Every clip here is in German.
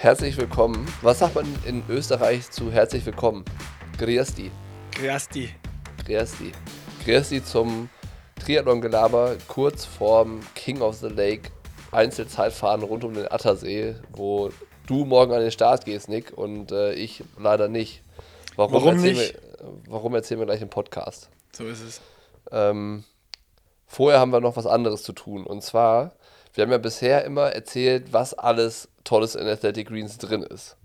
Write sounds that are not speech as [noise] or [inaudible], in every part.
Herzlich willkommen. Was sagt man in Österreich zu herzlich willkommen? Griasti. Griasti. Griasti. Griasti zum Triathlon-Gelaber kurz vorm King of the Lake Einzelzeitfahren rund um den Attersee, wo du morgen an den Start gehst, Nick, und äh, ich leider nicht. Warum, warum nicht? Wir, warum erzählen wir gleich im Podcast? So ist es. Ähm, vorher haben wir noch was anderes zu tun. Und zwar, wir haben ja bisher immer erzählt, was alles Tolles in Athletic Greens drin ist.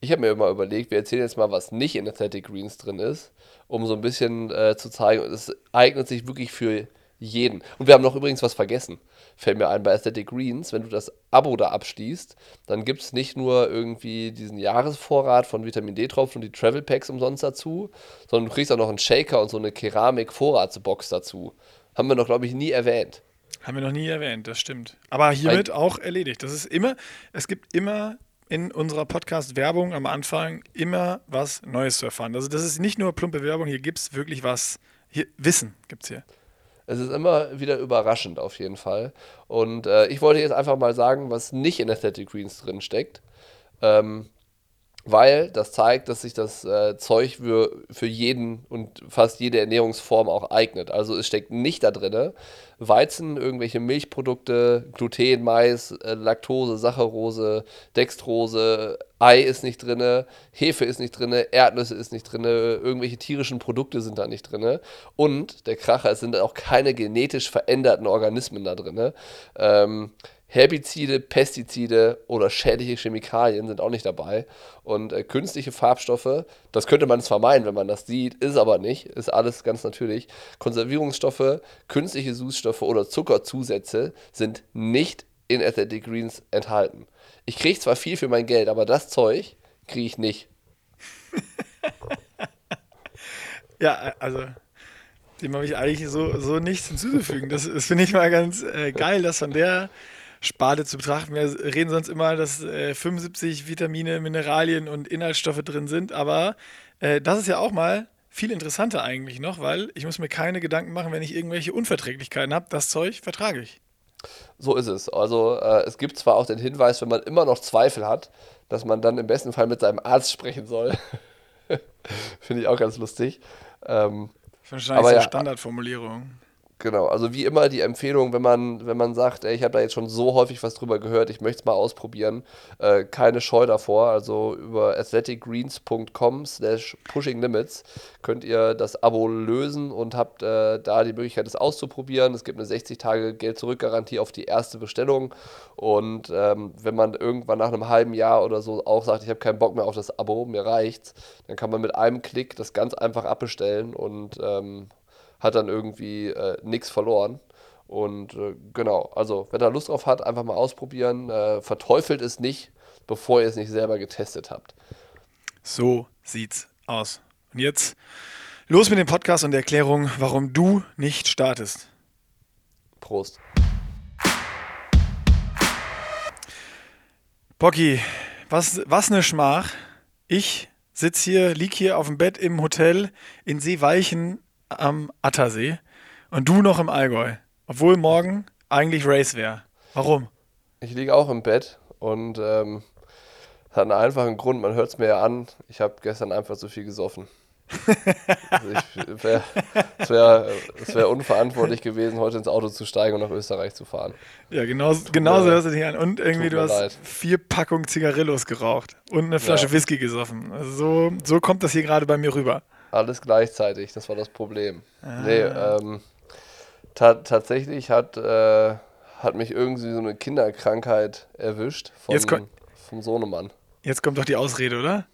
Ich habe mir immer überlegt, wir erzählen jetzt mal, was nicht in Athletic Greens drin ist, um so ein bisschen äh, zu zeigen, es eignet sich wirklich für jeden. Und wir haben noch übrigens was vergessen. Fällt mir ein, bei Aesthetic Greens, wenn du das Abo da abschließt, dann gibt es nicht nur irgendwie diesen Jahresvorrat von Vitamin D-Tropfen und die Travel Packs umsonst dazu, sondern du kriegst auch noch einen Shaker und so eine Keramik-Vorratsbox dazu. Haben wir noch, glaube ich, nie erwähnt. Haben wir noch nie erwähnt, das stimmt. Aber hiermit auch erledigt. Das ist immer, es gibt immer in unserer Podcast-Werbung am Anfang immer was Neues zu erfahren. Also das ist nicht nur plumpe Werbung, hier gibt es wirklich was, hier, Wissen gibt es hier. Es ist immer wieder überraschend auf jeden Fall. Und äh, ich wollte jetzt einfach mal sagen, was nicht in Athletic Greens drin steckt. Ähm, weil das zeigt, dass sich das äh, Zeug für, für jeden und fast jede Ernährungsform auch eignet. Also es steckt nicht da drin Weizen, irgendwelche Milchprodukte, Gluten, Mais, äh, Laktose, Saccharose, Dextrose, Ei ist nicht drin, Hefe ist nicht drin, Erdnüsse ist nicht drin, irgendwelche tierischen Produkte sind da nicht drin. Und der Kracher, es sind auch keine genetisch veränderten Organismen da drin. Ähm, Herbizide, Pestizide oder schädliche Chemikalien sind auch nicht dabei. Und äh, künstliche Farbstoffe, das könnte man zwar meinen, wenn man das sieht, ist aber nicht, ist alles ganz natürlich. Konservierungsstoffe, künstliche Süßstoffe oder Zuckerzusätze sind nicht in Athletic Greens enthalten. Ich kriege zwar viel für mein Geld, aber das Zeug kriege ich nicht. [laughs] ja, also dem habe ich eigentlich so, so nichts hinzuzufügen. Das, das finde ich mal ganz äh, geil, dass von der Sparte zu betrachten. Wir reden sonst immer, dass äh, 75 Vitamine, Mineralien und Inhaltsstoffe drin sind, aber äh, das ist ja auch mal viel interessanter eigentlich noch, weil ich muss mir keine Gedanken machen, wenn ich irgendwelche Unverträglichkeiten habe. Das Zeug vertrage ich. So ist es. Also äh, es gibt zwar auch den Hinweis, wenn man immer noch Zweifel hat, dass man dann im besten Fall mit seinem Arzt sprechen soll. [laughs] Finde ich auch ganz lustig. Ähm, Wahrscheinlich aber so ja, Standardformulierung. Genau, also wie immer die Empfehlung, wenn man, wenn man sagt, ey, ich habe da jetzt schon so häufig was drüber gehört, ich möchte es mal ausprobieren, äh, keine Scheu davor. Also über athleticgreens.com slash pushinglimits könnt ihr das Abo lösen und habt äh, da die Möglichkeit, es auszuprobieren. Es gibt eine 60-Tage-Geld-Zurück-Garantie auf die erste Bestellung. Und ähm, wenn man irgendwann nach einem halben Jahr oder so auch sagt, ich habe keinen Bock mehr auf das Abo, mir reicht's, dann kann man mit einem Klick das ganz einfach abbestellen und ähm, hat dann irgendwie äh, nichts verloren. Und äh, genau, also wer da Lust drauf hat, einfach mal ausprobieren. Äh, verteufelt es nicht, bevor ihr es nicht selber getestet habt. So sieht's aus. Und jetzt los mit dem Podcast und der Erklärung, warum du nicht startest. Prost. Bocky, was, was eine Schmach. Ich sitze hier, lieg hier auf dem Bett im Hotel in Seeweichen am Attersee und du noch im Allgäu. Obwohl morgen eigentlich Race wäre. Warum? Ich liege auch im Bett und ähm, hat einen einfachen Grund, man hört es mir ja an. Ich habe gestern einfach zu viel gesoffen. also [laughs] es wäre wär, wär unverantwortlich gewesen, heute ins Auto zu steigen und nach Österreich zu fahren. Ja, genau, genauso hörst du dich an. Und irgendwie, du hast leid. vier Packungen Zigarillos geraucht und eine Flasche ja. Whisky gesoffen. Also so, so kommt das hier gerade bei mir rüber. Alles gleichzeitig, das war das Problem. Ah. Nee, ähm, ta tatsächlich hat, äh, hat mich irgendwie so eine Kinderkrankheit erwischt von, vom Sohnemann. Jetzt kommt doch die Ausrede, oder?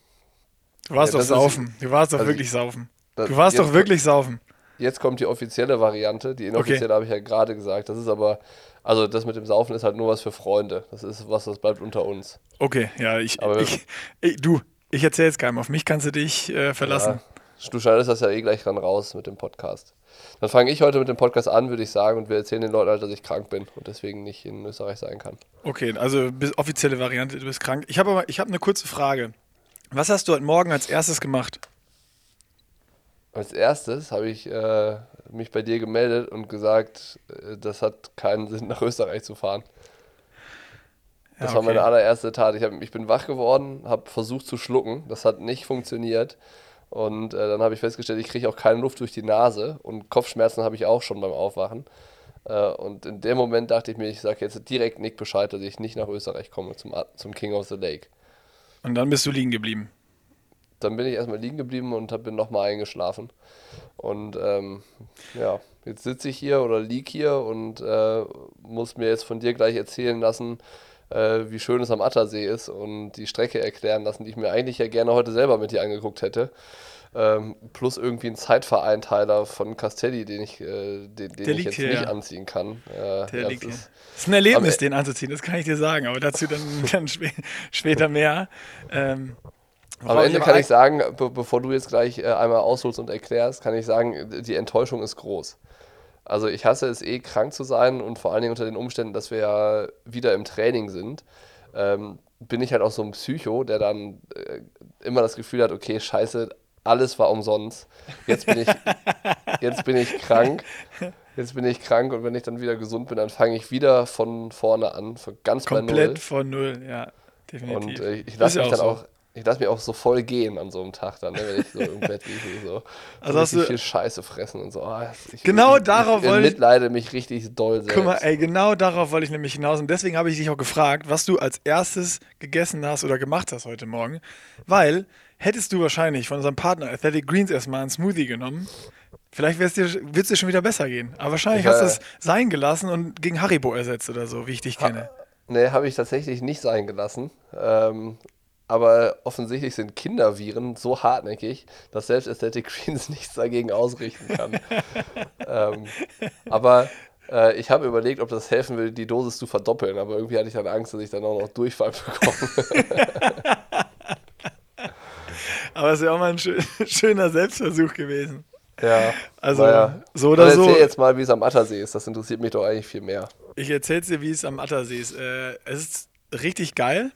Du warst ja, doch saufen. du warst doch also wirklich saufen. Du warst doch wirklich saufen. Jetzt kommt die offizielle Variante. Die inoffizielle okay. habe ich ja gerade gesagt. Das ist aber, also das mit dem Saufen ist halt nur was für Freunde. Das ist was, das bleibt unter uns. Okay, ja, ich, aber ich, ich du, ich erzähle es keinem. Auf mich kannst du dich äh, verlassen. Ja, Du schneidest das ja eh gleich dann raus mit dem Podcast. Dann fange ich heute mit dem Podcast an, würde ich sagen, und wir erzählen den Leuten halt, dass ich krank bin und deswegen nicht in Österreich sein kann. Okay, also offizielle Variante, du bist krank. Ich habe aber, ich habe eine kurze Frage. Was hast du heute Morgen als erstes gemacht? Als erstes habe ich äh, mich bei dir gemeldet und gesagt, äh, das hat keinen Sinn, nach Österreich zu fahren. Das Ja, war meine okay. allererste Tat. Ich, hab, ich bin wach geworden, habe versucht zu schlucken. Das hat nicht funktioniert. Und äh, dann habe ich festgestellt, ich kriege auch keine Luft durch die Nase. Und Kopfschmerzen habe ich auch schon beim Aufwachen. Äh, und in dem Moment dachte ich mir, ich sage jetzt direkt Nick Bescheid, dass ich nicht nach Österreich komme zum, zum King of the Lake. Und dann bist du liegen geblieben. Dann bin ich erstmal liegen geblieben und hab, bin nochmal eingeschlafen. Und ähm, ja, jetzt sitze ich hier oder lieg hier und äh, muss mir jetzt von dir gleich erzählen lassen, äh, wie schön es am Attersee ist und die Strecke erklären lassen, die ich mir eigentlich ja gerne heute selber mit dir angeguckt hätte. Ähm, plus irgendwie ein Zeitvereinteiler von Castelli, den ich, äh, den, den ich jetzt hier, nicht ja. anziehen kann. Äh, Der ja, liegt ist, Das ist ein Erlebnis, den anzuziehen, das kann ich dir sagen, aber dazu dann, [laughs] dann spä später mehr. Ähm, Am Ende kann ich sagen, be bevor du jetzt gleich äh, einmal ausholst und erklärst, kann ich sagen, die Enttäuschung ist groß. Also ich hasse es eh, krank zu sein und vor allen Dingen unter den Umständen, dass wir ja wieder im Training sind, ähm, bin ich halt auch so ein Psycho, der dann äh, immer das Gefühl hat, okay, scheiße, alles war umsonst. Jetzt bin ich, [laughs] jetzt bin ich krank. Jetzt bin ich krank und wenn ich dann wieder gesund bin, dann fange ich wieder von vorne an, von ganz bei Null. komplett von null, ja, definitiv. Und äh, ich lasse mich dann so. auch, ich lasse mich auch so voll gehen an so einem Tag dann, ne, wenn ich so im Bett [laughs] liege, so, Also so hast du- viel Scheiße fressen und so. Ah, ich, Genau ich, darauf ich, wollte ich- mitleide mich richtig doll selbst. Guck mal, ey, genau darauf wollte ich nämlich hinaus und deswegen habe ich dich auch gefragt, was du als erstes gegessen hast oder gemacht hast heute Morgen, weil hättest du wahrscheinlich von unserem Partner Athletic Greens erstmal einen Smoothie genommen, vielleicht wird es dir schon wieder besser gehen. Aber wahrscheinlich Ich, hast du es sein gelassen und gegen Haribo ersetzt oder so, wie ich dich kenne. Nee, habe ich tatsächlich nicht sein gelassen. Ähm, aber offensichtlich sind Kinderviren so hartnäckig, dass selbst Aesthetic [laughs] Greens nichts dagegen ausrichten kann. [laughs] ähm, aber äh, ich habe überlegt, ob das helfen will, die Dosis zu verdoppeln. Aber irgendwie hatte ich dann Angst, dass ich dann auch noch Durchfall [laughs] bekomme. Aber es ist ja auch mal ein schö schöner Selbstversuch gewesen. ja. Also, naja. so oder so. Erzähl jetzt mal, wie es am Attersee ist. Das interessiert mich doch eigentlich viel mehr. Ich erzähl's dir, wie es am Attersee ist. Äh, es ist richtig geil.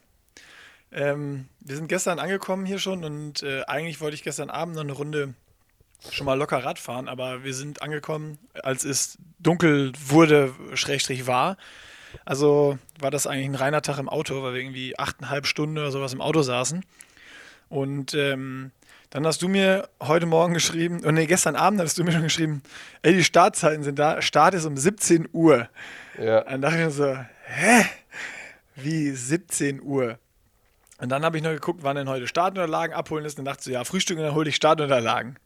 Ähm, wir sind gestern angekommen hier schon und äh, eigentlich wollte ich gestern Abend noch eine Runde schon mal locker Rad fahren, aber wir sind angekommen, als es dunkel wurde, Schrägstrich war. Also war das eigentlich ein reiner Tag im Auto, weil wir irgendwie achteinhalb Stunden oder sowas im Auto saßen. Und ähm, dann hast du mir heute Morgen geschrieben, und nee, gestern Abend hattest du mir schon geschrieben, ey, die Startzeiten sind da, Start ist um 17 Uhr. Ja. Dann dachte ich mir so, hä? Wie 17 Uhr? Und dann habe ich noch geguckt, wann denn heute Startunterlagen abholen ist. Und dann dachte ich so, ja, Frühstück und dann hole ich Startunterlagen.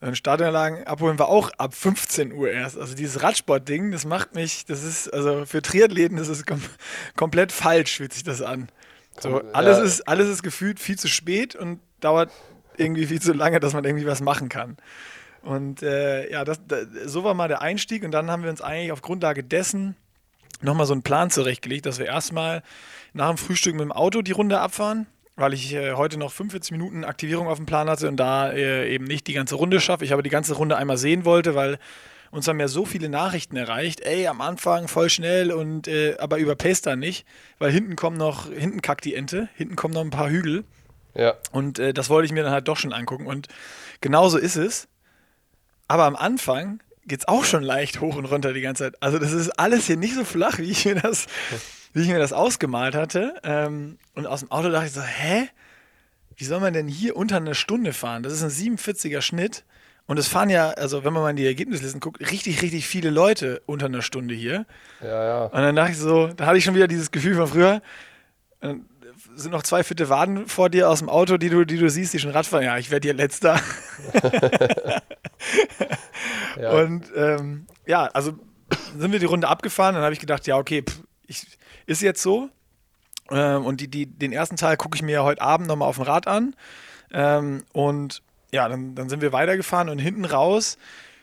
Und Startunterlagen abholen war auch ab 15 Uhr erst. Also dieses Radsport-Ding, das macht mich, das ist, also für Triathleten, das ist kom komplett falsch, fühlt sich das an. So, alles, ja. ist, alles ist gefühlt viel zu spät und dauert irgendwie viel zu lange, dass man irgendwie was machen kann. Und äh, ja, das, da, so war mal der Einstieg und dann haben wir uns eigentlich auf Grundlage dessen nochmal so einen Plan zurechtgelegt, dass wir erstmal nach dem Frühstück mit dem Auto die Runde abfahren, weil ich äh, heute noch 45 Minuten Aktivierung auf dem Plan hatte und da äh, eben nicht die ganze Runde schaffe. Ich aber die ganze Runde einmal sehen wollte, weil uns haben ja so viele Nachrichten erreicht. Ey, am Anfang voll schnell und äh, aber überpace dann nicht, weil hinten kommen noch, hinten kackt die Ente, hinten kommen noch ein paar Hügel. Ja. Und äh, das wollte ich mir dann halt doch schon angucken. Und genauso ist es. Aber am Anfang geht es auch schon leicht hoch und runter die ganze Zeit. Also das ist alles hier nicht so flach, wie ich mir das, wie ich mir das ausgemalt hatte. Ähm, und aus dem Auto dachte ich so, hä? Wie soll man denn hier unter einer Stunde fahren? Das ist ein 47er Schnitt. Und es fahren ja, also wenn man mal in die Ergebnislisten guckt, richtig, richtig viele Leute unter einer Stunde hier. Ja, ja. Und dann dachte ich so, da hatte ich schon wieder dieses Gefühl von früher. Dann sind noch zwei fitte Waden vor dir aus dem Auto, die du, die du siehst, die schon Radfahren. Ja, ich werde hier letzter. [laughs] ja. Und ähm, ja, also sind wir die Runde abgefahren. Dann habe ich gedacht, ja, okay, pff, ich, ist jetzt so. Ähm, und die, die, den ersten Teil gucke ich mir ja heute Abend nochmal auf dem Rad an. Ähm, und ja, dann, dann sind wir weitergefahren und hinten raus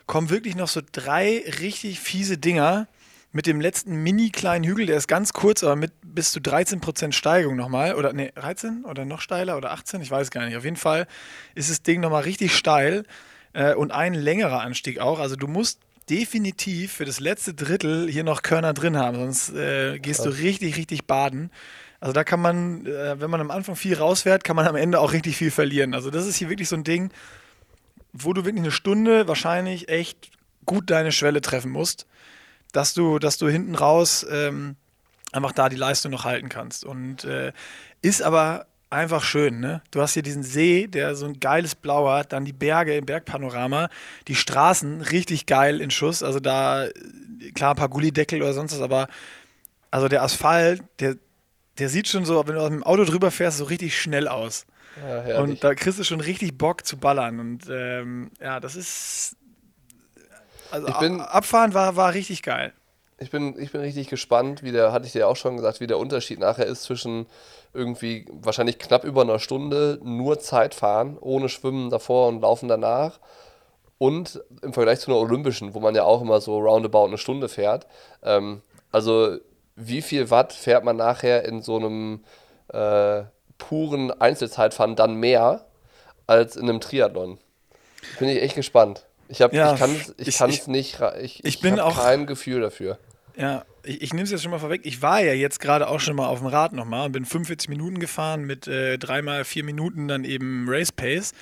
kommen wirklich noch so drei richtig fiese Dinger mit dem letzten mini kleinen Hügel, der ist ganz kurz, aber mit bis zu 13% Steigung nochmal. Oder nee, 13 oder noch steiler oder 18, ich weiß gar nicht. Auf jeden Fall ist das Ding nochmal richtig steil äh, und ein längerer Anstieg auch. Also du musst definitiv für das letzte Drittel hier noch Körner drin haben, sonst äh, gehst du richtig, richtig baden. Also da kann man, äh, wenn man am Anfang viel rausfährt, kann man am Ende auch richtig viel verlieren. Also das ist hier wirklich so ein Ding, wo du wirklich eine Stunde wahrscheinlich echt gut deine Schwelle treffen musst, dass du, dass du hinten raus ähm, einfach da die Leistung noch halten kannst. Und äh, ist aber einfach schön, ne? Du hast hier diesen See, der so ein geiles Blau hat, dann die Berge im Bergpanorama, die Straßen richtig geil in Schuss, also da, klar, ein paar Gullideckel oder sonst was, aber also der Asphalt, der, der sieht schon so, wenn du aus dem Auto drüber fährst, so richtig schnell aus. Ja, und da kriegst du schon richtig Bock zu ballern. Und ähm, ja, das ist. Also ich bin, Abfahren war, war richtig geil. Ich bin, ich bin richtig gespannt, wie der, hatte ich dir auch schon gesagt, wie der Unterschied nachher ist zwischen irgendwie wahrscheinlich knapp über einer Stunde nur Zeit fahren, ohne Schwimmen davor und Laufen danach. Und im Vergleich zu einer Olympischen, wo man ja auch immer so roundabout eine Stunde fährt. Ähm, also wie viel Watt fährt man nachher in so einem äh, puren Einzelzeitfahren dann mehr als in einem Triathlon? Bin ich echt gespannt. Ich, hab, ja, ich kann es ich, ich, ich, nicht, ich, ich, bin auch kein Gefühl dafür. Ja, ich, ich nehme es jetzt schon mal vorweg. Ich war ja jetzt gerade auch schon mal auf dem Rad nochmal und bin 45 Minuten gefahren mit äh, dreimal vier Minuten dann eben Race Pace.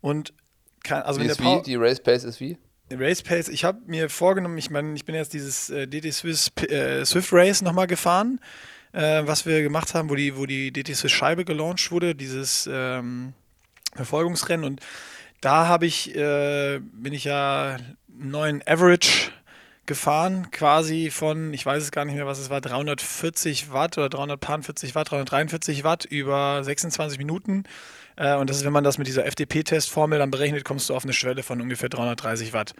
Und kann, also wie ist wie? Die Race Pace ist wie? Race Pace, ich habe mir vorgenommen, ich meine, ich bin jetzt dieses äh, DT Swiss äh, Swift Race nochmal gefahren, äh, was wir gemacht haben, wo die, wo die DT Swiss Scheibe gelauncht wurde, dieses ähm, Verfolgungsrennen. Und da habe ich, äh, bin ich ja einen neuen Average gefahren, quasi von, ich weiß es gar nicht mehr, was es war, 340 Watt oder 340 Watt, 343 Watt über 26 Minuten. Äh, und das ist, wenn man das mit dieser FDP-Testformel dann berechnet, kommst du auf eine Schwelle von ungefähr 330 Watt.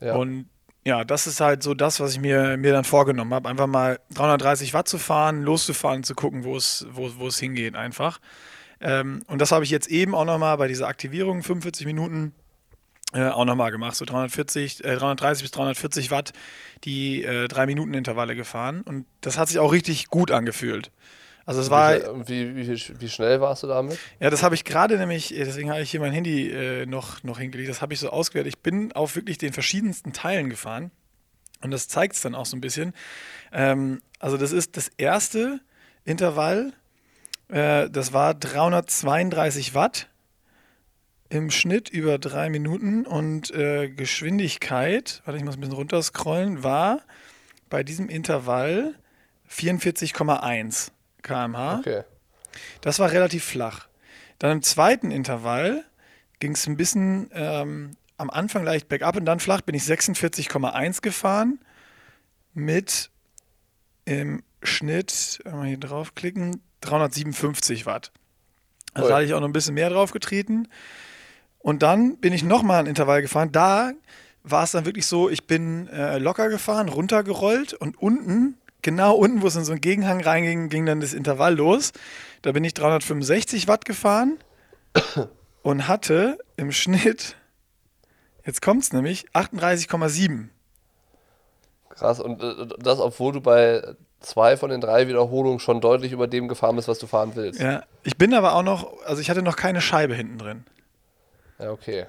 Ja. Und ja, das ist halt so das, was ich mir, mir dann vorgenommen habe. Einfach mal 330 Watt zu fahren, loszufahren, zu gucken, wo es, wo, wo es hingeht einfach. Ähm, und das habe ich jetzt eben auch nochmal bei dieser Aktivierung, 45 Minuten, äh, auch nochmal gemacht, so 340, äh, 330 bis 340 Watt die äh, 3-Minuten-Intervalle gefahren und das hat sich auch richtig gut angefühlt. Also es war. Wie, wie, wie, schnell warst du damit? Ja, das habe ich gerade nämlich, deswegen habe ich hier mein Handy äh, noch, noch hingelegt, das habe ich so ausgewählt. Ich bin auf wirklich den verschiedensten Teilen gefahren und das zeigt es dann auch so ein bisschen. Ähm, also das ist das erste Intervall, äh, das war 332 Watt im Schnitt über drei Minuten und äh, Geschwindigkeit, warte, ich muss ein bisschen runterscrollen, war bei diesem Intervall 44,1 km/h. Okay. Das war relativ flach. Dann im zweiten Intervall ging es ein bisschen ähm, am Anfang leicht bergab und dann flach bin ich 46,1 gefahren mit im Schnitt, mal hier draufklicken, 357 Watt. Also da hatte ich auch noch ein bisschen mehr drauf getreten. Und dann bin ich nochmal ein Intervall gefahren. Da war es dann wirklich so, ich bin äh, locker gefahren, runtergerollt und unten, genau unten, wo es in so einen Gegenhang reinging, ging dann das Intervall los. Da bin ich 365 Watt gefahren [coughs] und hatte im Schnitt, jetzt kommt es nämlich, 38,7. Krass, und äh, das, obwohl du bei zwei von den drei Wiederholungen schon deutlich über dem gefahren bist, was du fahren willst. Ja, ich bin aber auch noch, also ich hatte noch keine Scheibe hinten drin. Ja, okay.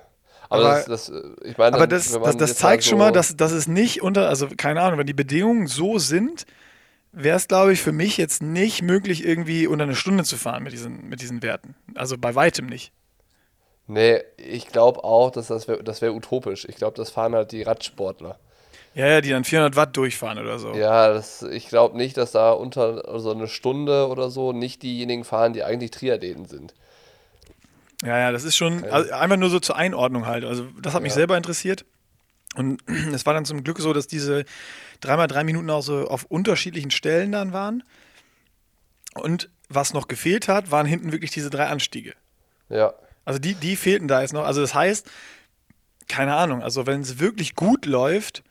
Aber, aber, das, das, ich meine, aber das, das, das zeigt so schon mal, dass, dass es nicht unter, also keine Ahnung, wenn die Bedingungen so sind, wäre es, glaube ich, für mich jetzt nicht möglich, irgendwie unter eine Stunde zu fahren mit diesen, mit diesen Werten. Also bei weitem nicht. Nee, ich glaube auch, dass das wäre das wär utopisch. Ich glaube, das fahren halt die Radsportler. Ja, ja, die dann 400 Watt durchfahren oder so. Ja, das, ich glaube nicht, dass da unter so eine Stunde oder so nicht diejenigen fahren, die eigentlich Triathleten sind. Ja, ja, das ist schon also einfach nur so zur Einordnung halt. Also das hat mich ja. selber interessiert. Und [clears throat] es war dann zum Glück so, dass diese dreimal drei Minuten auch so auf unterschiedlichen Stellen dann waren. Und was noch gefehlt hat, waren hinten wirklich diese drei Anstiege. Ja. Also die, die fehlten da jetzt noch. Also das heißt, keine Ahnung, also wenn es wirklich gut läuft,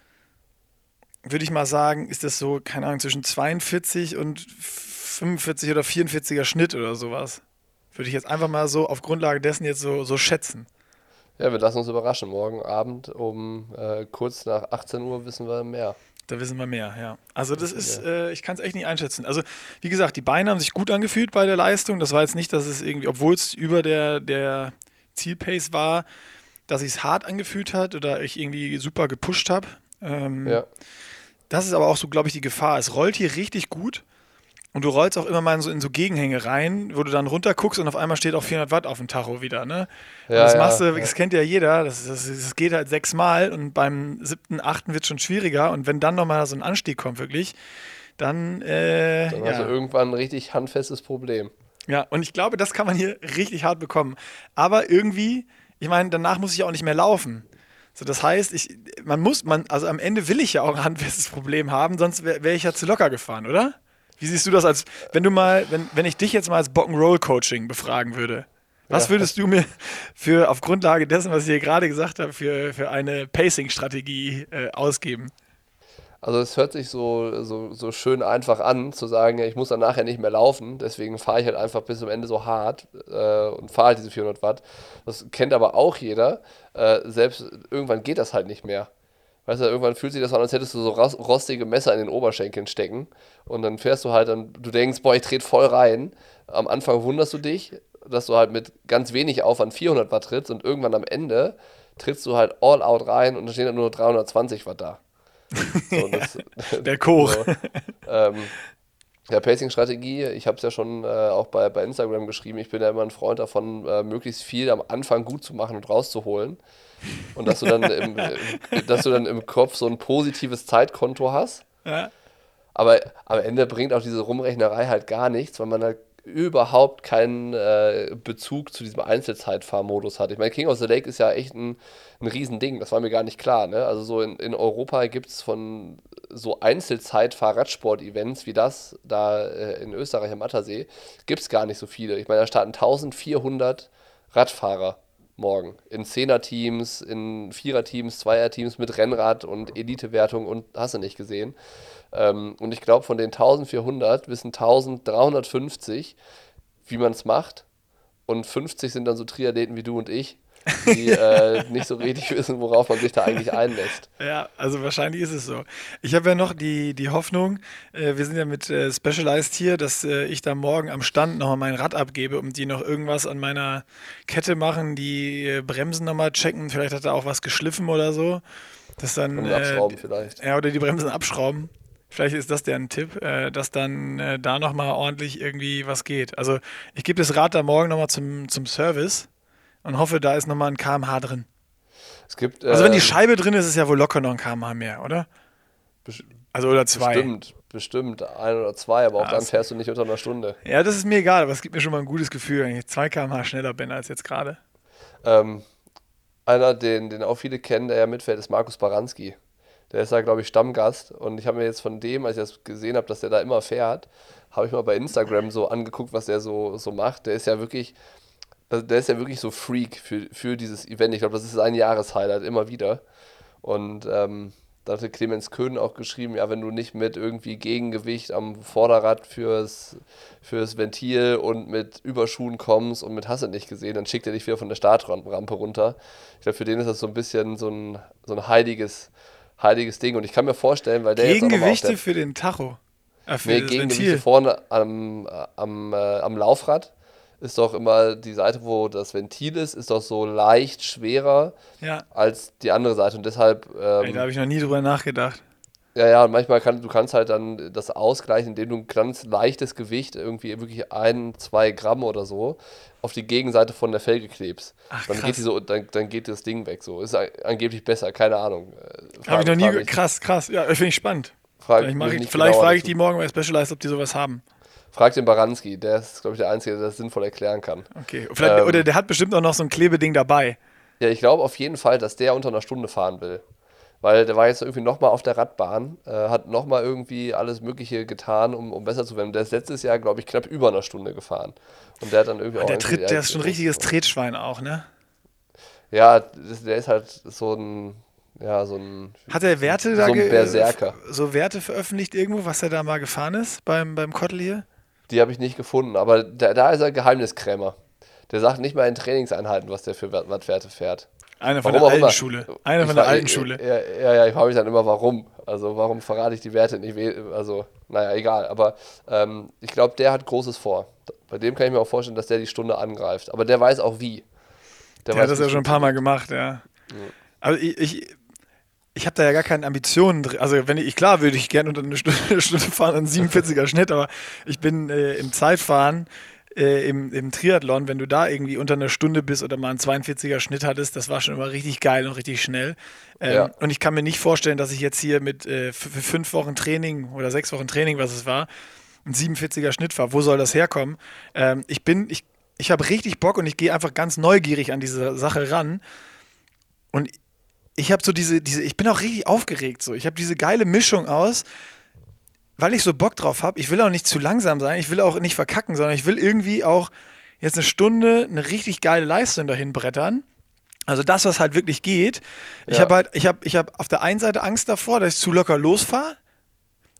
würde ich mal sagen, ist das so, keine Ahnung, zwischen 42 und 45 oder 44er Schnitt oder sowas. Würde ich jetzt einfach mal so auf Grundlage dessen jetzt so, so schätzen. Ja, wir lassen uns überraschen. Morgen Abend um äh, kurz nach 18 Uhr wissen wir mehr. Da wissen wir mehr, ja. Also das ist, äh, ich kann es echt nicht einschätzen. Also wie gesagt, die Beine haben sich gut angefühlt bei der Leistung. Das war jetzt nicht, dass es irgendwie, obwohl es über der, der Zielpace war, dass ich es hart angefühlt hat oder ich irgendwie super gepusht habe. Ähm, ja. Das ist aber auch so, glaube ich, die Gefahr. Es rollt hier richtig gut. Und du rollst auch immer mal so in so Gegenhänge rein, wo du dann runter guckst und auf einmal steht auch 400 Watt auf dem Tacho wieder, ne? Ja, das machst du, das kennt ja jeder, das, das, das geht halt sechsmal und beim siebten, achten wird es schon schwieriger und wenn dann nochmal so ein Anstieg kommt wirklich, dann, äh, Dann ja. hast du irgendwann ein richtig handfestes Problem. Ja, und ich glaube, das kann man hier richtig hart bekommen. Aber irgendwie, ich meine, danach muss ich auch nicht mehr laufen. So, das heißt, ich, man muss, man, also am Ende will ich ja auch ein handfestes Problem haben, sonst wäre wär ich ja zu locker gefahren, oder? Wie siehst du das als, wenn du mal, wenn, wenn ich dich jetzt mal als Bock'n'Roll-Coaching befragen würde? Was würdest du mir für, auf Grundlage dessen, was ich hier gerade gesagt habe, für, für eine Pacing-Strategie äh, ausgeben? Also es hört sich so, so, so schön einfach an, zu sagen, ich muss dann nachher nicht mehr laufen, deswegen fahre ich halt einfach bis zum Ende so hart äh, und fahre halt diese 400 Watt. Das kennt aber auch jeder. Äh, selbst irgendwann geht das halt nicht mehr. Weißt du, irgendwann fühlt sich das an, als hättest du so ros- rostige Messer in den Oberschenkeln stecken. Und dann fährst du halt, dann, du denkst, boah, ich trete voll rein. Am Anfang wunderst du dich, dass du halt mit ganz wenig Aufwand 400 Watt trittst und irgendwann am Ende trittst du halt all out rein und dann stehen dann nur 320 Watt da. So, das, [laughs] Der Koch. [laughs] so, ähm, ja, Pacing-Strategie, ich habe es ja schon äh, auch bei, bei Instagram geschrieben, ich bin ja immer ein Freund davon, äh, möglichst viel am Anfang gut zu machen und rauszuholen. Und dass du dann [laughs] im, äh, dass du dann im Kopf so ein positives Zeitkonto hast. Ja. Aber am Ende bringt auch diese Rumrechnerei halt gar nichts, weil man halt überhaupt keinen äh, Bezug zu diesem Einzelzeitfahrmodus hat. Ich meine, King of the Lake ist ja echt ein, ein Riesending, das war mir gar nicht klar. Ne? Also so in, in Europa gibt es von so Einzelzeit-Fahrradsport-Events wie das da äh, in Österreich am Attersee, gibt es gar nicht so viele. Ich meine, da starten 1400 Radfahrer morgen. In Zehner-Teams, in Vierer-Teams, Zweier-Teams mit Rennrad und Elite-Wertung und hast du nicht gesehen. Ähm, und ich glaube, von den 1400 wissen 1350, wie man es macht. Und 50 sind dann so Triathleten wie du und ich, die äh, nicht so richtig wissen, worauf man sich da eigentlich einlässt. Ja, also wahrscheinlich ist es so. Ich habe ja noch die, die Hoffnung, äh, wir sind ja mit äh, Specialized hier, dass äh, ich da morgen am Stand nochmal mein Rad abgebe und die noch irgendwas an meiner Kette machen, die äh, Bremsen nochmal checken. Vielleicht hat er auch was geschliffen oder so. Das dann, Und äh, abschrauben vielleicht. ja, oder die Bremsen abschrauben. Vielleicht ist das deren Tipp, äh, dass dann äh, da nochmal ordentlich irgendwie was geht. Also ich gebe das Rad da morgen nochmal zum, zum Service und hoffe, da ist nochmal ein kmh drin. Es gibt, Also wenn die ähm, Scheibe drin ist, ist ja wohl locker noch ein kmh mehr, oder? Also oder zwei. bestimmt, bestimmt ein oder zwei, aber auch Ah, dann fährst du nicht unter einer Stunde. Ja, das ist mir egal, aber es gibt mir schon mal ein gutes Gefühl, wenn ich 2 km/h schneller bin als jetzt gerade. Ähm, einer, den, den auch viele kennen, der ja mitfährt, ist Markus Baranski. Der ist da, glaube ich, Stammgast. Und ich habe mir jetzt von dem, als ich das gesehen habe, dass der da immer fährt, habe ich mal bei Instagram so angeguckt, was der so, so macht. Der ist ja wirklich, also der ist ja wirklich so Freak für, für dieses Event. Ich glaube, das ist sein Jahreshighlight immer wieder. Und ähm, da hatte Clemens Köhn auch geschrieben, ja, wenn du nicht mit irgendwie Gegengewicht am Vorderrad fürs, fürs Ventil und mit Überschuhen kommst und mit Hasse nicht gesehen, dann schickt er dich wieder von der Startrampe runter. Ich glaube, für den ist das so ein bisschen so ein, so ein heiliges, heiliges Ding. Und ich kann mir vorstellen, weil der Gegengewichte der, für den Tacho. Äh, für nee, das Gegengewichte Ventil. vorne am, am, äh, am Laufrad ist doch immer die Seite, wo das Ventil ist, ist doch so leicht schwerer Ja, als die andere Seite. Und deshalb ey, ähm, da habe ich noch nie drüber nachgedacht. Ja, ja, und manchmal kann du kannst halt dann das ausgleichen, indem du ein ganz leichtes Gewicht, irgendwie wirklich ein, zwei Gramm oder so, auf die Gegenseite von der Felge klebst. Ach, dann krass. geht die so, dann, dann geht das Ding weg. So ist angeblich besser, keine Ahnung. Äh, Habe ich noch nie. Krass, krass. Ja, finde ich spannend. frag Vielleicht, ich, vielleicht frage ich die morgen bei Specialized, ob die sowas haben. Frag den Baranski, der ist, glaube ich, der Einzige, der das sinnvoll erklären kann. Okay. Ähm. oder der hat bestimmt auch noch so ein Klebeding dabei. Ja, ich glaube auf jeden Fall, dass der unter einer Stunde fahren will. Weil der war jetzt irgendwie nochmal auf der Radbahn, äh, hat nochmal irgendwie alles Mögliche getan, um, um besser zu werden. Der ist letztes Jahr, glaube ich, knapp über einer Stunde gefahren. Und der hat dann irgendwie auch. Der, tritt, der ist schon ein richtiges Tretschwein auch, ne? Ja, das, der ist halt so ein. Ja, so ein. Hat er Werte So da Berserker. so Werte veröffentlicht irgendwo, was er da mal gefahren ist beim, beim Kottel hier? Die habe ich nicht gefunden, aber da, da ist er Geheimniskrämer. Der sagt nicht mal in Trainingseinheiten, was der für Watt- Wattwerte fährt. Einer von Warum der alten. Schule. Einer Ich von der alten Schule. Ja, ja, ja ich frage mich dann immer, warum. Also, warum verrate ich die Werte nicht? Also, naja, egal. Aber ähm, ich glaube, der hat Großes vor. Bei dem kann ich mir auch vorstellen, dass der die Stunde angreift. Aber der weiß auch wie. Der weiß, hat das ja schon ein paar Mal gemacht, ja. Also ich, ich, ich habe da ja gar keine Ambitionen drin. Also wenn ich, klar würde ich gerne unter eine Stunde, [laughs] eine Stunde fahren, einen 47er Schnitt, aber ich bin äh, im Zeitfahren äh, im, im Triathlon, wenn du da irgendwie unter einer Stunde bist oder mal einen 42er Schnitt hattest, das war schon immer richtig geil und richtig schnell. Ähm, Ja. Und ich kann mir nicht vorstellen, dass ich jetzt hier mit äh, für fünf Wochen Training oder sechs Wochen Training, was es war, einen 47er Schnitt fahre. Wo soll das herkommen? Ähm, ich bin, ich, ich habe richtig Bock und ich gehe einfach ganz neugierig an diese Sache ran. Und ich habe so diese, diese, ich bin auch richtig aufgeregt so. Ich habe diese geile Mischung aus, weil ich so Bock drauf habe. Ich will auch nicht zu langsam sein, ich will auch nicht verkacken, sondern ich will irgendwie auch jetzt eine Stunde eine richtig geile Leistung dahin brettern. Also das, was halt wirklich geht. Ich Ja. habe halt, ich habe, ich habe auf der einen Seite Angst davor, dass ich zu locker losfahre,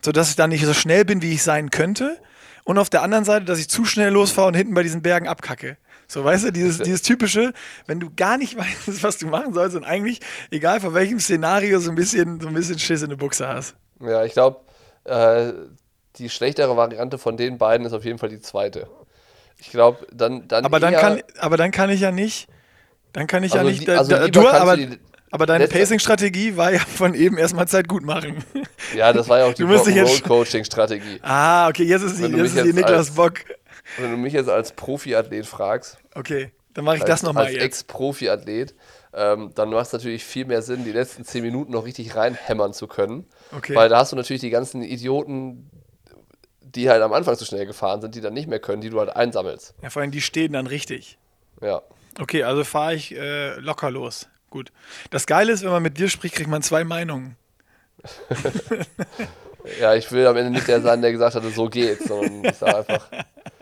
sodass ich dann nicht so schnell bin, wie ich sein könnte. Und auf der anderen Seite, dass ich zu schnell losfahre und hinten bei diesen Bergen abkacke. So, weißt du, dieses, dieses typische, wenn du gar nicht [laughs] weißt, was du machen sollst und eigentlich, egal vor welchem Szenario, so ein bisschen, so ein bisschen Schiss in der Buchse hast. Ja, ich glaube, äh, die schlechtere Variante von den beiden ist auf jeden Fall die zweite. Ich glaube, dann, dann Aber dann kann, aber dann kann ich ja nicht, dann kann ich ja Also nicht, li- da, also da, du, aber, du aber deine Pacing-Strategie war ja von eben erstmal Zeit gut machen. Ja, das war ja auch die Du musst dich jetzt- Coaching-Strategie. ah, okay, jetzt ist, die, jetzt ist die Niklas als- Bock. Wenn du mich jetzt als Profiathlet fragst, Okay, dann mache ich als, das nochmal als. Ex-Profi-Athlet, ähm, dann macht es natürlich viel mehr Sinn, die letzten zehn Minuten noch richtig reinhämmern zu können. Okay. Weil da hast du natürlich die ganzen Idioten, die halt am Anfang zu schnell gefahren sind, die dann nicht mehr können, die du halt einsammelst. Ja, vor allem die stehen dann richtig. Ja. Okay, also fahre ich äh, locker los. Gut. Das Geile ist, wenn man mit dir spricht, kriegt man zwei Meinungen. [laughs] Ja, ich will am Ende nicht der sein, der gesagt hatte, so geht's, sondern ich sage einfach, [laughs]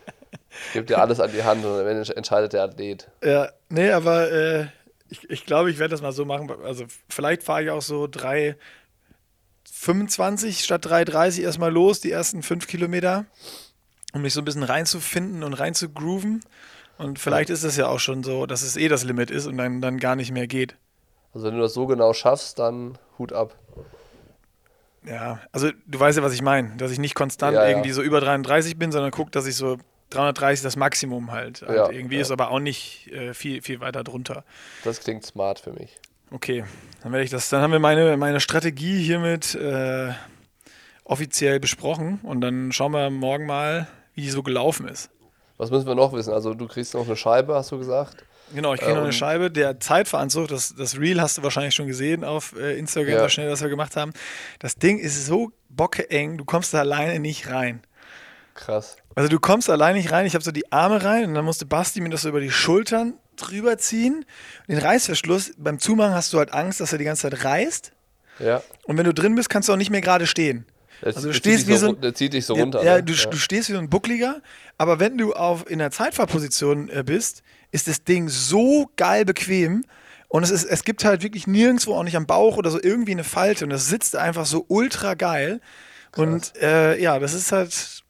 gebe dir alles an die Hand und am Ende entscheidet der Athlet. Ja, nee, aber äh, ich, ich glaube, ich werde das mal so machen. Also vielleicht fahre ich auch so 3,25 statt 3,30 erstmal los, die ersten fünf Kilometer, um mich so ein bisschen reinzufinden und reinzugrooven. Und vielleicht ist es ja auch schon so, dass es eh das Limit ist und dann, dann gar nicht mehr geht. Also wenn du das so genau schaffst, dann Hut ab. Ja, also du weißt ja, was ich meine, dass ich nicht konstant Ja, ja. irgendwie so über 33 bin, sondern guck, dass ich so 330 das Maximum halt, halt Ja, irgendwie ja. ist, aber auch nicht äh, viel, viel weiter drunter. Das klingt smart für mich. Okay, dann werde ich das, dann haben wir meine, meine Strategie hiermit äh, offiziell besprochen und dann schauen wir morgen mal, wie die so gelaufen ist. Was müssen wir noch wissen? Also du kriegst noch eine Scheibe, hast du gesagt. Genau, ich kriege Äh, noch eine und- Scheibe. Der Zeitveranzug, das, das Reel hast du wahrscheinlich schon gesehen auf äh, Instagram, Ja. so schnell, was wir gemacht haben. Das Ding ist so bockeeng, du kommst da alleine nicht rein. Krass. Also du kommst allein nicht rein, ich habe so die Arme rein und dann musste Basti mir das so über die Schultern drüber ziehen. Den Reißverschluss, beim Zumachen hast du halt Angst, dass er die ganze Zeit reißt. Ja. Und wenn du drin bist, kannst du auch nicht mehr gerade stehen. Der, Also du stehst wie so so, ein- der zieht dich so Ja, runter. ja, ne? du, du stehst wie so ein Buckliger, aber wenn du auf, in der Zeitfahrposition äh, bist, ist das Ding so geil bequem und es, ist, es gibt halt wirklich nirgendwo, auch nicht am Bauch oder so, irgendwie eine Falte und das sitzt einfach so ultra geil. Und äh, ja, das ist halt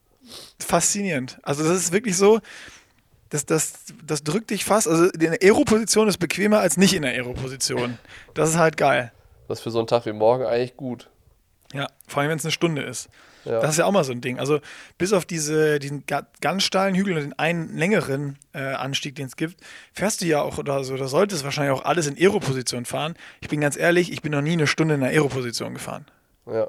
faszinierend. Also das ist wirklich so, das, das, das drückt dich fast, also die Aero-Position ist bequemer als nicht in der Aero-Position. Das ist halt geil. Das ist für so einen Tag wie morgen eigentlich gut. Ja, vor allem wenn es eine Stunde ist. Ja. Das ist ja auch mal so ein Ding. Also bis auf diese, diesen ga- ganz steilen Hügel und den einen längeren äh, Anstieg, den es gibt, fährst du ja auch oder so, da solltest wahrscheinlich auch alles in Aero-Position fahren. Ich bin ganz ehrlich, ich bin noch nie eine Stunde in einer Aero-Position gefahren. ja.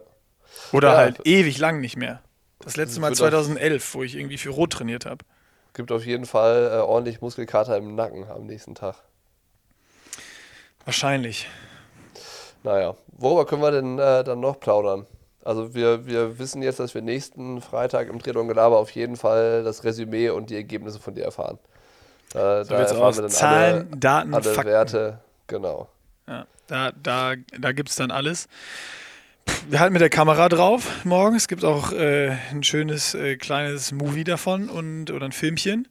Oder Ja. halt ewig lang nicht mehr. Das letzte Mal wird auch- 2011, wo ich irgendwie für Rot trainiert habe. Gibt auf jeden Fall äh, ordentlich Muskelkater im Nacken am nächsten Tag. Wahrscheinlich. Naja, worüber können wir denn äh, dann noch plaudern? Also wir, wir wissen jetzt, dass wir nächsten Freitag im Triathlon Gelaber auf jeden Fall das Resümee und die Ergebnisse von dir erfahren. Äh, da wird's erfahren wir dann Zahlen, alle, Daten, alle Fakten. Werte. Genau. Ja, da da, da gibt es dann alles. Wir halten mit der Kamera drauf morgen. Es gibt auch äh, ein schönes äh, kleines Movie davon und oder ein Filmchen.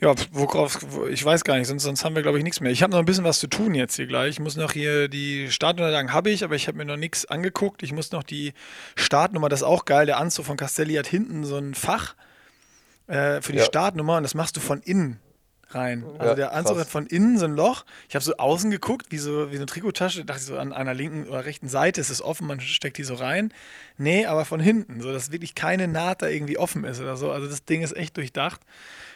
Ja, worauf, wo, ich weiß gar nicht, sonst, sonst haben wir, glaube ich, nichts mehr. Ich habe noch ein bisschen was zu tun jetzt hier gleich. Ich muss noch hier die Startunterlagen habe ich, aber ich habe mir noch nichts angeguckt. Ich muss noch die Startnummer, das ist auch geil. Der Anzug von Castelli hat hinten so ein Fach äh, für die Ja. Startnummer und das machst du von innen rein. Also Ja, der Anzug krass. hat von innen so ein Loch. Ich habe so außen geguckt, wie so, wie so eine Trikottasche. Dachte ich so, an einer linken oder rechten Seite ist es offen, man steckt die so rein. Nee, aber von hinten, so dass wirklich keine Naht da irgendwie offen ist oder so. Also das Ding ist echt durchdacht.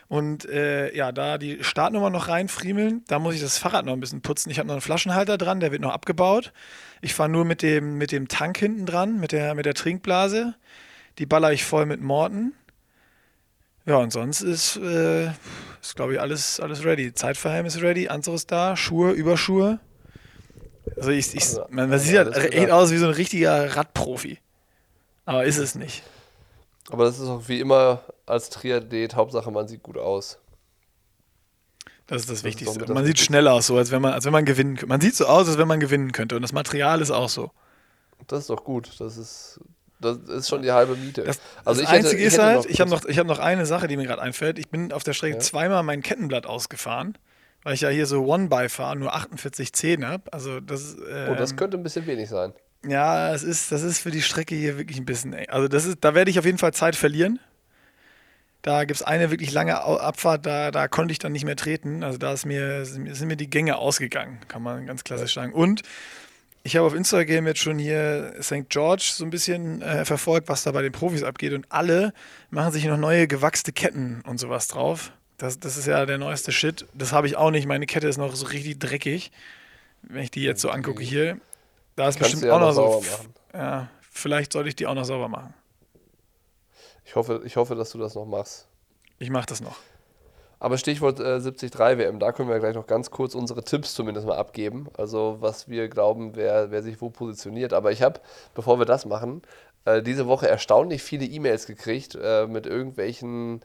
Und äh, ja, da die Startnummer noch reinfriemeln, da muss ich das Fahrrad noch ein bisschen putzen. Ich habe noch einen Flaschenhalter dran, der wird noch abgebaut. Ich fahre nur mit dem, mit dem Tank hinten dran, mit der, mit der Trinkblase. Die baller ich voll mit Morten. Ja, und sonst ist, äh, ist glaube ich, alles, alles ready. Zeitverheim ist ready, Anzug ist da, Schuhe, Überschuhe. Also ich, ich, Also, man, man sieht ja, halt das ist echt aus wie so ein richtiger Radprofi. Aber ist es nicht. Aber das ist auch wie immer als Triathlet, Hauptsache man sieht gut aus. Das ist das ist Wichtigste. Und man das sieht schnell aus, so als wenn man, als wenn man gewinnen könnte. Man sieht so aus, als wenn man gewinnen könnte. Und das Material ist auch so. Das ist doch gut. Das ist, das ist schon die halbe Miete. Das, also das hätte- Einzige ich ist hätte halt, noch ich habe noch, ich hab noch eine Sache, die mir gerade einfällt. Ich bin auf der Strecke Ja. zweimal mein Kettenblatt ausgefahren, weil ich ja hier so One-By fahre, nur 48 Zehen habe. Also das, Oh, das ähm, könnte ein bisschen wenig sein. Ja, es ist, das ist für die Strecke hier wirklich ein bisschen eng. Also das ist, da werde ich auf jeden Fall Zeit verlieren. Da gibt es eine wirklich lange Abfahrt, da, da konnte ich dann nicht mehr treten. Also da ist mir- sind mir die Gänge ausgegangen, kann man ganz klassisch sagen. Und ich habe auf Instagram jetzt schon hier St. George so ein bisschen äh, verfolgt, was da bei den Profis abgeht. Und alle machen sich noch neue gewachste Ketten und sowas drauf. Das, das ist ja der neueste Shit. Das habe ich auch nicht. Meine Kette ist noch so richtig dreckig, wenn ich die jetzt so angucke hier. Da ist Kannst bestimmt ja auch noch so. Ja, vielleicht sollte ich die auch noch sauber machen. Ich hoffe, ich hoffe, dass du das noch machst. Ich mache das noch. Aber Stichwort äh, 73 WM, da können wir gleich noch ganz kurz unsere Tipps zumindest mal abgeben. Also was wir glauben, wer, wer sich wo positioniert. Aber ich habe, bevor wir das machen, äh, diese Woche erstaunlich viele E-Mails gekriegt äh, mit irgendwelchen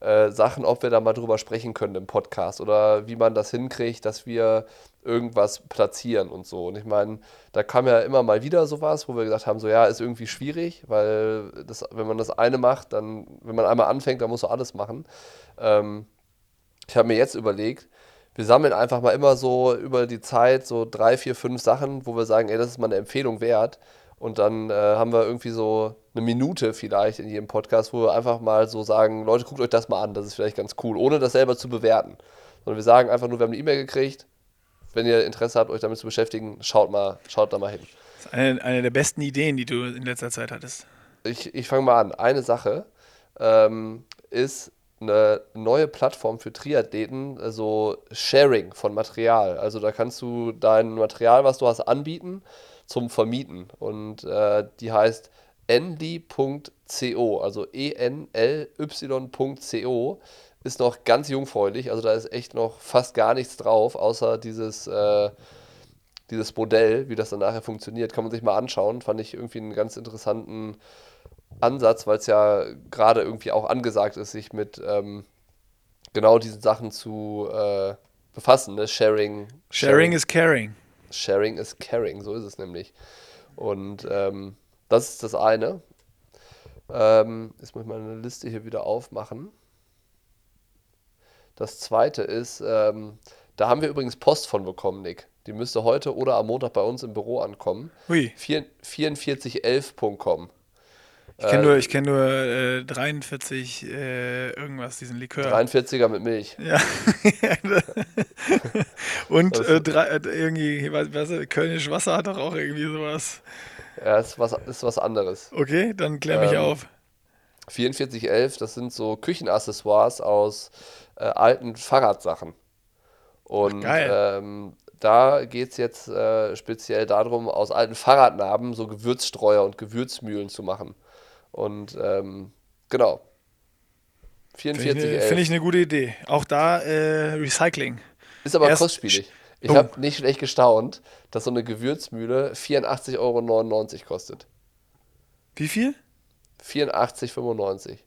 äh, Sachen, ob wir da mal drüber sprechen können im Podcast oder wie man das hinkriegt, dass wir irgendwas platzieren und so. Und ich meine, da kam ja immer mal wieder sowas, wo wir gesagt haben, so ja, ist irgendwie schwierig, weil das, wenn man das eine macht, dann, wenn man einmal anfängt, dann muss man alles machen. Ähm, ich habe mir jetzt überlegt, wir sammeln einfach mal immer so über die Zeit so drei, vier, fünf Sachen, wo wir sagen, ey, das ist mal eine Empfehlung wert. Und dann äh, haben wir irgendwie so eine Minute vielleicht in jedem Podcast, wo wir einfach mal so sagen, Leute, guckt euch das mal an, das ist vielleicht ganz cool, ohne das selber zu bewerten. Sondern wir sagen einfach nur, wir haben eine E-Mail gekriegt. Wenn ihr Interesse habt, euch damit zu beschäftigen, schaut mal, schaut da mal hin. Das ist eine, eine der besten Ideen, die du in letzter Zeit hattest. Ich, ich fange mal an. Eine Sache ähm, ist eine neue Plattform für Triathleten, also Sharing von Material. Also da kannst du dein Material, was du hast, anbieten zum Vermieten. Und äh, die heißt enly.co, also enly.co, ist noch ganz jungfräulich. Also da ist echt noch fast gar nichts drauf, außer dieses, äh, dieses Modell, wie das dann nachher funktioniert. Kann man sich mal anschauen. Fand ich irgendwie einen ganz interessanten Ansatz, weil es ja gerade irgendwie auch angesagt ist, sich mit ähm, genau diesen Sachen zu äh, befassen. Ne? Sharing, Sharing is caring. Sharing is caring, so ist es nämlich. Und ähm, das ist das eine. Ähm, jetzt muss ich meine Liste hier wieder aufmachen. Das zweite ist, ähm, da haben wir übrigens Post von bekommen, Nick. Die müsste heute oder am Montag bei uns im Büro ankommen. Hui. 4411.com. Ich kenne nur, ich kenn nur äh, 43 äh, irgendwas, diesen Likör. 43er mit Milch. Ja. [laughs] Und äh, drei, äh, irgendwie, was, was, Kölnisch Wasser hat doch auch irgendwie sowas. Ja, ist was, ist was anderes. Okay, dann klär mich Ähm, auf. 4411, das sind so Küchenaccessoires aus äh, alten Fahrradsachen. Und Ach, geil. ähm, da geht es jetzt äh, speziell darum, aus alten Fahrradnarben so Gewürzstreuer und Gewürzmühlen zu machen. Und ähm, genau. Finde ich, 4411. eine- finde ich eine gute Idee. Auch da äh, Recycling. Ist aber Erst- kostspielig. Ich Oh. habe nicht schlecht gestaunt, dass so eine Gewürzmühle 84,99 Euro kostet. Wie viel? 84,95.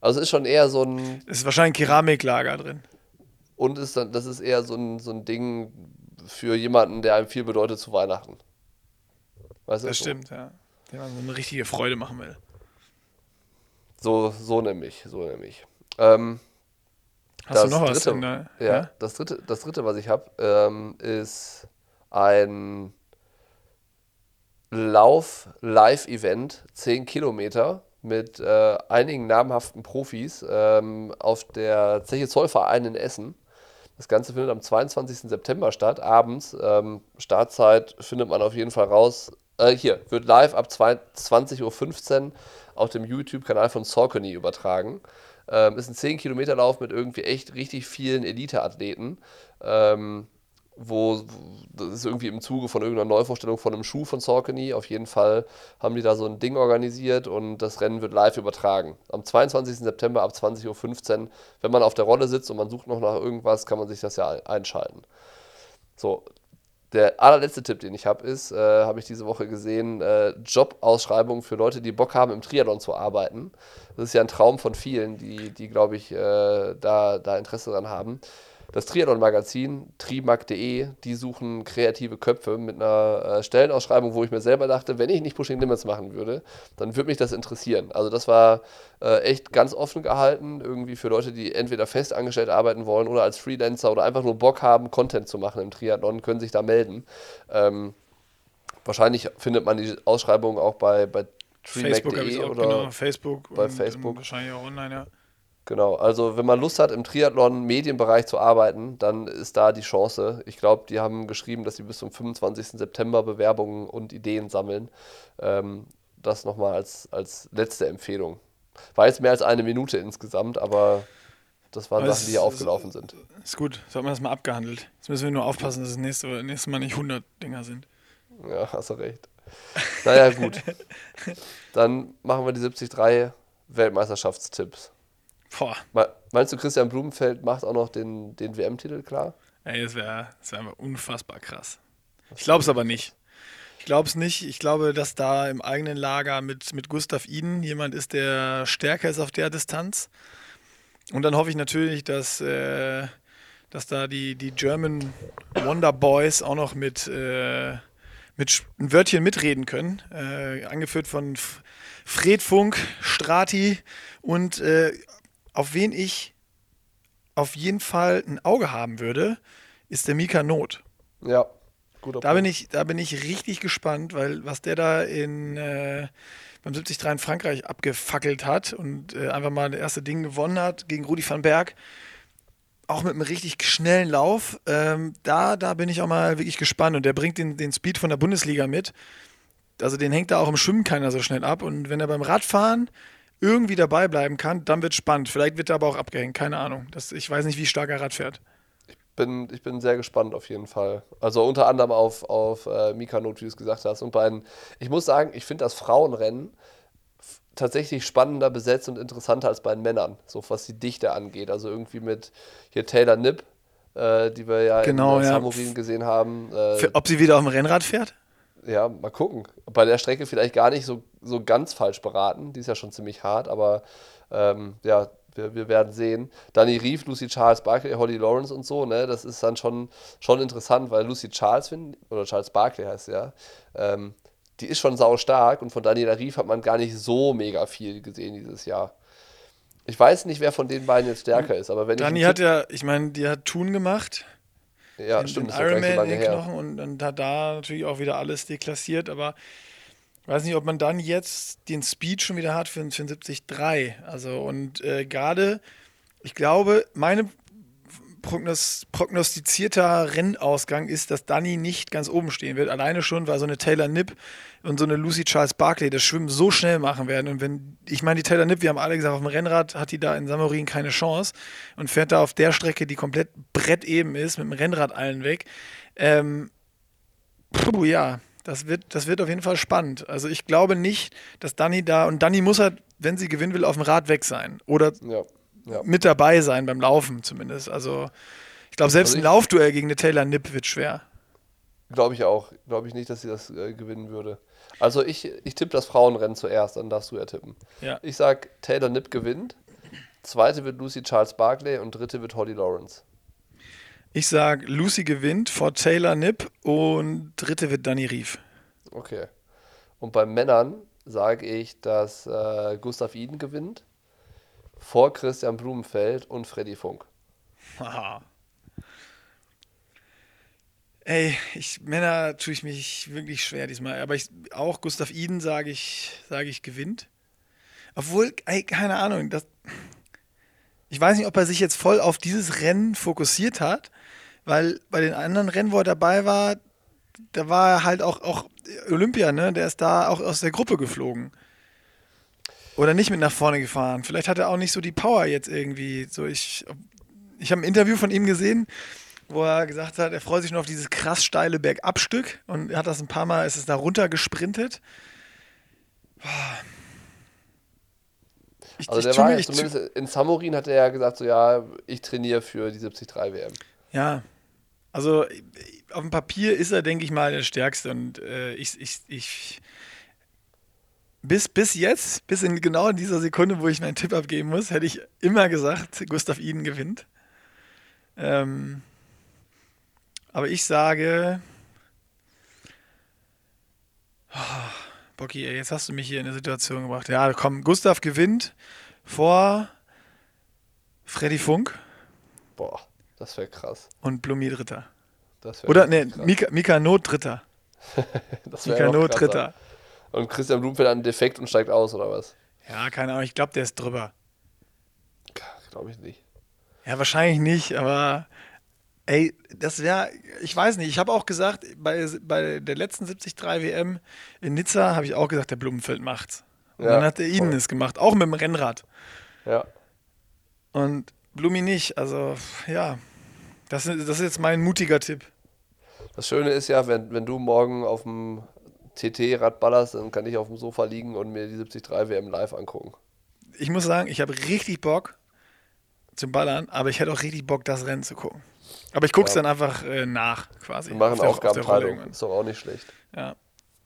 Also es ist schon eher so ein, Es ist wahrscheinlich ein Keramiklager drin. und ist dann, das ist eher so ein, so ein Ding für jemanden, der einem viel bedeutet zu Weihnachten. Weißt? Das stimmt, ja. Dem man so eine richtige Freude machen will. So, so nämlich, so nämlich. Ähm, Hast Das du noch was? dritte- der- ja, Das, dritte, das dritte, was ich habe, ähm, ist ein Lauf-Live-Event, 10 Kilometer mit äh, einigen namhaften Profis ähm, auf der Zeche Zollverein in Essen. Das Ganze findet am 22. September statt, abends. Ähm, Startzeit findet man auf jeden Fall raus. Äh, hier, wird live ab 20.15 Uhr auf dem YouTube-Kanal von Saucony übertragen. Ähm, ist ein 10-Kilometer-Lauf mit irgendwie echt richtig vielen Elite-Athleten. Ähm, wo das ist irgendwie im Zuge von irgendeiner Neuvorstellung von einem Schuh von Saucony. Auf jeden Fall haben die da so ein Ding organisiert und das Rennen wird live übertragen. Am 22. September ab 20.15 Uhr. Wenn man auf der Rolle sitzt und man sucht noch nach irgendwas, kann man sich das ja einschalten. So, der allerletzte Tipp, den ich habe, ist, äh, habe ich diese Woche gesehen, äh, Jobausschreibungen für Leute, die Bock haben, im Triathlon zu arbeiten. Das ist ja ein Traum von vielen, die, die glaube ich, äh, da, da Interesse dran haben das Triathlon-Magazin, trimag.de, die suchen kreative Köpfe mit einer äh, Stellenausschreibung, wo ich mir selber dachte, wenn ich nicht Pushing Limits machen würde, dann würde mich das interessieren. Also das war äh, echt ganz offen gehalten, irgendwie für Leute, die entweder fest angestellt arbeiten wollen oder als Freelancer oder einfach nur Bock haben, Content zu machen im Triathlon, können sich da melden. Ähm, wahrscheinlich findet man die Ausschreibung auch bei, bei Trimac.de oder genau, Facebook bei Facebook. Wahrscheinlich auch online, ja. Genau, also wenn man Lust hat, im Triathlon-Medienbereich zu arbeiten, dann ist da die Chance. Ich glaube, die haben geschrieben, dass sie bis zum 25. September Bewerbungen und Ideen sammeln. Ähm, das nochmal als, als letzte Empfehlung. War jetzt mehr als eine Minute insgesamt, aber das waren aber Sachen, die hier aufgelaufen sind. Ist gut, so hat man das mal abgehandelt. Jetzt müssen wir nur aufpassen, dass es nächste, nächstes Mal nicht 100 Dinger sind. Ja, hast du recht. Naja, gut. [laughs] Dann machen wir die 73 Weltmeisterschaftstipps. Boah. Meinst du, Christian Blumenfeld macht auch noch den, den WM-Titel klar? Ey, das wäre das wär einfach unfassbar krass. Ich glaube es aber nicht. Ich glaube es nicht. Ich glaube, dass da im eigenen Lager mit, mit Gustav Iden jemand ist, der stärker ist auf der Distanz. Und dann hoffe ich natürlich, dass, äh, dass da die, die German Wonder Boys auch noch mit, äh, mit ein Wörtchen mitreden können. Äh, angeführt von Fred Funk, Strati und äh, auf wen ich auf jeden Fall ein Auge haben würde, ist der Mika Not. Ja, guter da Bin ich, da bin ich richtig gespannt, weil was der da in, äh, beim 73 in Frankreich abgefackelt hat und äh, einfach mal das erste Ding gewonnen hat gegen Rudi van Berg, auch mit einem richtig schnellen Lauf, ähm, da, da bin ich auch mal wirklich gespannt und der bringt den, den Speed von der Bundesliga mit. Also den hängt da auch im Schwimmen keiner so schnell ab und wenn er beim Radfahren irgendwie dabei bleiben kann, dann wird es spannend. Vielleicht wird er aber auch abgehängt, keine Ahnung. Das, ich weiß nicht, wie stark er Rad fährt. Ich bin, ich bin sehr gespannt auf jeden Fall. Also unter anderem auf, auf äh, Not, wie du es gesagt hast. Und bei den, ich muss sagen, ich finde das Frauenrennen tatsächlich spannender besetzt und interessanter als bei den Männern, so was die Dichte angeht. Also irgendwie mit hier Taylor Nipp, äh, die wir ja genau, in ja. Gesehen haben. Äh, Für, ob sie wieder auf dem Rennrad fährt? Ja, mal gucken. Bei der Strecke vielleicht gar nicht so, so ganz falsch beraten. Die ist ja schon ziemlich hart, aber ähm, ja, wir, wir werden sehen. Danny Reeve, Lucy Charles Barkley, Holly Lawrence und so, ne, das ist dann schon, schon interessant, weil Lucy Charles, find, oder Charles Barkley heißt ja, ähm, die ist schon sau stark und von Daniela Reeve hat man gar nicht so mega viel gesehen dieses Jahr. Ich weiß nicht, wer von den beiden jetzt stärker ist, aber wenn Dani ich. hat ja, ich meine, die hat Tun gemacht. Ja, den, stimmt. Den Ironman so in den Knochen und, und hat da natürlich auch wieder alles deklassiert, aber ich weiß nicht, ob man dann jetzt den Speed schon wieder hat für, für 70-3. Also und äh, gerade, ich glaube, meine prognos prognostizierter Rennausgang ist, dass Danny nicht ganz oben stehen wird. Alleine schon, weil so eine Taylor Nipp und so eine Lucy Charles Barkley das Schwimmen so schnell machen werden. Und wenn, ich meine, die Taylor Nipp, wir haben alle gesagt, auf dem Rennrad hat die da in Samorin keine Chance und fährt da auf der Strecke, die komplett bretteben ist, mit dem Rennrad allen weg. Ähm, puh, ja, das wird, das wird auf jeden Fall spannend. Also ich glaube nicht, dass Danny da, und Danny muss halt, wenn sie gewinnen will, auf dem Rad weg sein. Oder ja ja. mit dabei sein, beim Laufen zumindest. Also ich glaube, selbst also ein Laufduell gegen eine Taylor Nipp wird schwer. Glaube ich auch. Glaube ich nicht, dass sie das äh, gewinnen würde. Also ich, ich tippe das Frauenrennen zuerst, dann darfst du ja tippen. Ja. Ich sag, Taylor Nipp gewinnt. Zweite wird Lucy Charles Barkley und dritte wird Holly Lawrence. Ich sag, Lucy gewinnt vor Taylor Nipp und dritte wird Danny Rief. Okay. Und bei Männern sage ich, dass äh, Gustav Iden gewinnt vor Christian Blumenfeld und Freddy Funk. Haha. Ey, ich, Männer tue ich mich wirklich schwer diesmal. Aber ich, auch Gustav Iden sage ich, sage ich gewinnt. Obwohl, ey, keine Ahnung, das, ich weiß nicht, ob er sich jetzt voll auf dieses Rennen fokussiert hat, weil bei den anderen Rennen, wo er dabei war, da war er halt auch, auch Olympia, ne? Der ist da auch aus der Gruppe geflogen. Oder nicht mit nach vorne gefahren. Vielleicht hat er auch nicht so die Power jetzt irgendwie. So ich ich habe ein Interview von ihm gesehen, wo er gesagt hat, er freut sich nur auf dieses krass steile Bergabstück und hat das ein paar Mal, ist es da runter gesprintet. Ich, Also ich der war mir- ja zumindest in Samorin hat er ja gesagt, so ja, ich trainiere für die 73 WM. Ja, also auf dem Papier ist er, denke ich mal, der Stärkste und äh, ich, ich, ich bis, bis jetzt, bis in genau in dieser Sekunde, wo ich meinen Tipp abgeben muss, hätte ich immer gesagt, Gustav Iden gewinnt. Ähm, aber ich sage, oh, Bocky, ey, jetzt hast du mich hier in eine Situation gebracht. Ja, komm, Gustav gewinnt vor Freddy Funk Boah, das wäre krass. und Blumi Dritter. Oder, ne. Mika, Mika Not Dritter. [laughs] das Mika Not. Dritter. Und Christian Blumfeld hat einen Defekt und steigt aus, oder was? Ja, keine Ahnung, ich glaube, der ist drüber. Glaube ich nicht. Ja, wahrscheinlich nicht, aber ey, das wäre, ich weiß nicht, ich habe auch gesagt, bei, bei der letzten 73 WM in Nizza habe ich auch gesagt, der Blumenfeld macht's. Und Ja, dann hat der Iden voll. es gemacht, auch mit dem Rennrad. Ja. Und Blumi nicht, also ja, das, ist- das ist jetzt mein mutiger Tipp. Das Schöne ist ja, wenn, wenn du morgen auf dem TT-Rad ballerst, dann kann ich auf dem Sofa liegen und mir die 73 WM live angucken. Ich muss sagen, ich habe richtig Bock zum Ballern, aber ich hätte auch richtig Bock, das Rennen zu gucken. Aber ich gucke es Ja. dann einfach äh, nach, quasi. Wir machen auf Aufgabenteilung. Ist doch auch nicht schlecht. Ja,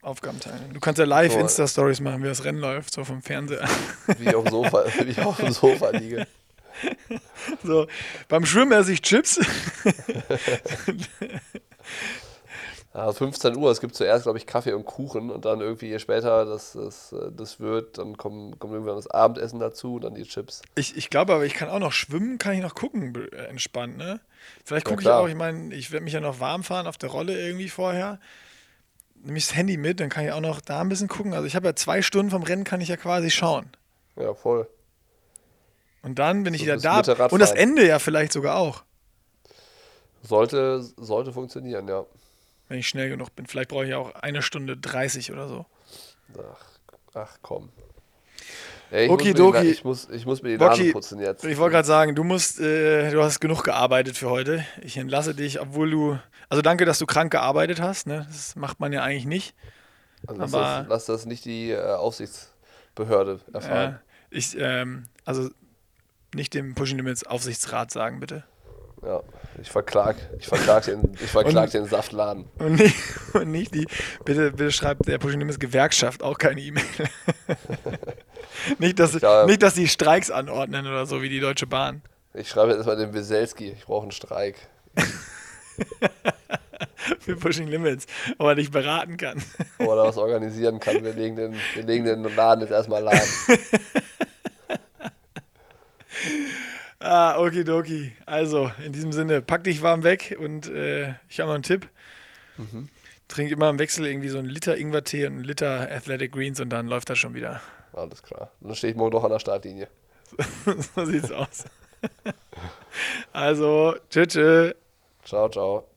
Aufgabenteilung. Du kannst ja live So, Insta-Stories machen, wie das Rennen läuft, so vom Fernseher. Wie ich auf dem Sofa, [laughs] wie ich auf dem Sofa liege. [laughs] So, beim Schwimmen esse ich Chips. [laughs] Ja, 15 Uhr, es gibt zuerst, glaube ich, Kaffee und Kuchen und dann irgendwie je später das, das, äh, das wird, dann kommt, kommt irgendwann das Abendessen dazu und dann die Chips. Ich, ich glaube aber, ich kann auch noch schwimmen, kann ich noch gucken, äh, entspannt, ne? Vielleicht Ja, gucke ich klar. auch, ich meine, ich werde mich ja noch warm fahren auf der Rolle irgendwie vorher. Nehme ich das Handy mit, dann kann ich auch noch da ein bisschen gucken. Also ich habe ja zwei Stunden vom Rennen, kann ich ja quasi schauen. Ja, voll. Und dann bin ich So wieder da. Radfahren. Und das Ende ja vielleicht sogar auch, Sollte, sollte funktionieren, ja. wenn ich schnell genug bin. Vielleicht brauche ich ja auch eine Stunde 30 oder so. Ach, ach komm. Ey, ich, muss mir die, Na- ich, muss, ich muss mir die Nase Bocky, putzen jetzt. Ich wollte gerade sagen, du musst, äh, du hast genug gearbeitet für heute. Ich entlasse dich, obwohl du, also danke, dass du krank gearbeitet hast. Ne? Das macht man ja eigentlich nicht. Also lass, das, lass das nicht die äh, Aufsichtsbehörde erfahren. Äh, ich, ähm, also nicht dem Pushing Limits Aufsichtsrat sagen, bitte. Ja, ich verklag, ich verklag, den, ich verklag Und- den Saftladen. Und nicht, und nicht die, bitte, bitte schreibt der Pushing Limits Gewerkschaft auch keine E-Mail. [laughs] nicht, dass, Ja. nicht, dass die Streiks anordnen oder so wie die Deutsche Bahn. Ich schreibe jetzt erstmal den Weselski, ich brauche einen Streik. [laughs] Für Pushing Limits, ob er dich beraten kann. Oder was organisieren kann. Wir legen den, wir legen den Laden jetzt erstmal lahm. [laughs] Ah, okidoki. Also, in diesem Sinne, pack dich warm weg und äh, ich habe noch einen Tipp. Trink immer im Wechsel irgendwie so einen Liter Ingwertee und einen Liter Athletic Greens und dann läuft das schon wieder. Alles klar. Dann stehe ich morgen doch an der Startlinie. [laughs] so sieht's aus. also, tschüss. Ciao, ciao.